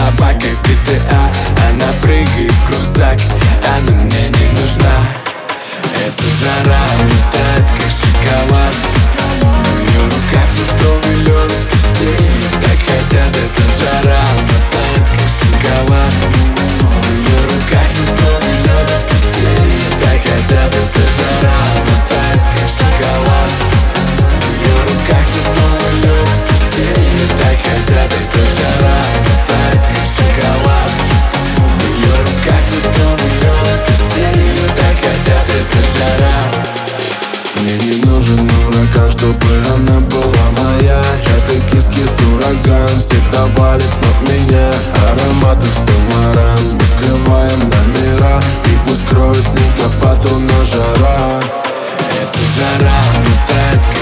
собакой в ПТА, Она а прыгает в крузак, она мне не нужна. Это жара. И пусть кроет снегопад, а но жара Это жара, метает